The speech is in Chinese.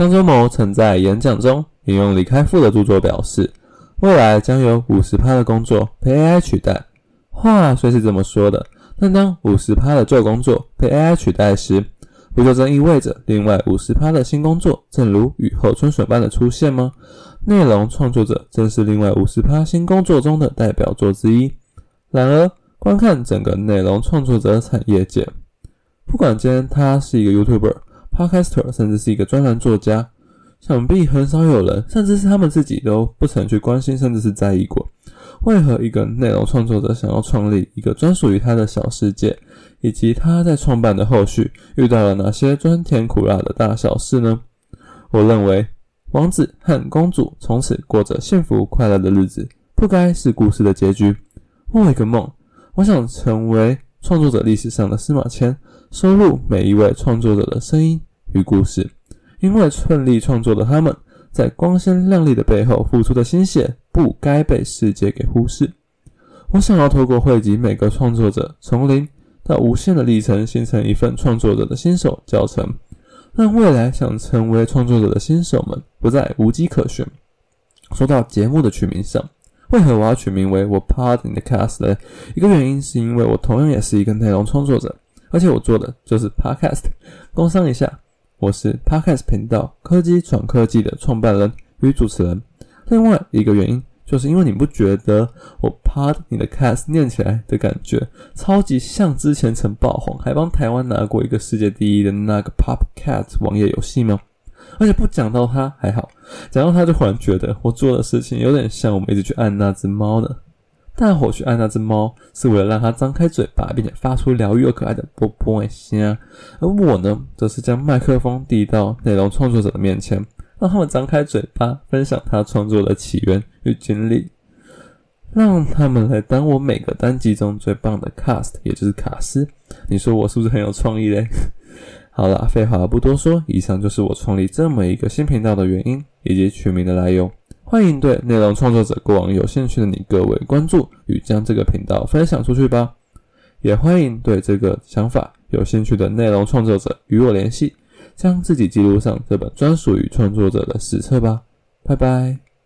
张忠谋曾在演讲中引用李开复的著作表示，未来将有五十趴的工作被 AI 取代。话虽是这么说的，但当五十趴的旧工作被 AI 取代时，不就正意味着另外五十趴的新工作正如雨后春笋般的出现吗？内容创作者正是另外五十趴新工作中的代表作之一。然而，观看整个内容创作者产业界，不管今天他是一个 YouTuber、Podcaster，甚至是一个专栏作家，想必很少有人，甚至是他们自己都不曾去关心，甚至是在意过，为何一个内容创作者想要创立一个专属于他的小世界，以及他在创办的后续遇到了哪些酸甜苦辣的大小事呢？我认为，王子和公主从此过着幸福快乐的日子，不该是故事的结局。梦一个梦。我想成为创作者历史上的司马迁，收录每一位创作者的声音与故事。因为顺利创作的他们，在光鲜亮丽的背后付出的心血，不该被世界给忽视。我想要透过汇集每个创作者从零到无限的历程，形成一份创作者的新手教程，让未来想成为创作者的新手们不再无机可循。说到节目的取名上。为何我要取名为我 Part in the Cast 呢？一个原因是因为我同样也是一个内容创作者，而且我做的就是 Podcast。工商一下，我是 Podcast 频道科技闯科技的创办人与主持人。另外一个原因，就是因为你不觉得我 Part 你的 Cast 念起来的感觉超级像之前曾爆红，还帮台湾拿过一个世界第一的那个 Pop Cat 网页游戏吗？而且不讲到它还好，讲到它就忽然觉得我做的事情有点像我们一直去按那只猫呢。大伙去按那只猫是为了让它张开嘴巴，并且发出疗愈又可爱的啵啵声，而我呢，则是将麦克风递到内容创作者的面前，让他们张开嘴巴，分享他创作的起源与经历，让他们来当我每个单集中最棒的 cast，也就是卡斯。你说我是不是很有创意嘞？好了，废话不多说，以上就是我创立这么一个新频道的原因以及取名的来由。欢迎对内容创作者过往有兴趣的你各位关注与将这个频道分享出去吧。也欢迎对这个想法有兴趣的内容创作者与我联系，将自己记录上这本专属于创作者的史册吧。拜拜。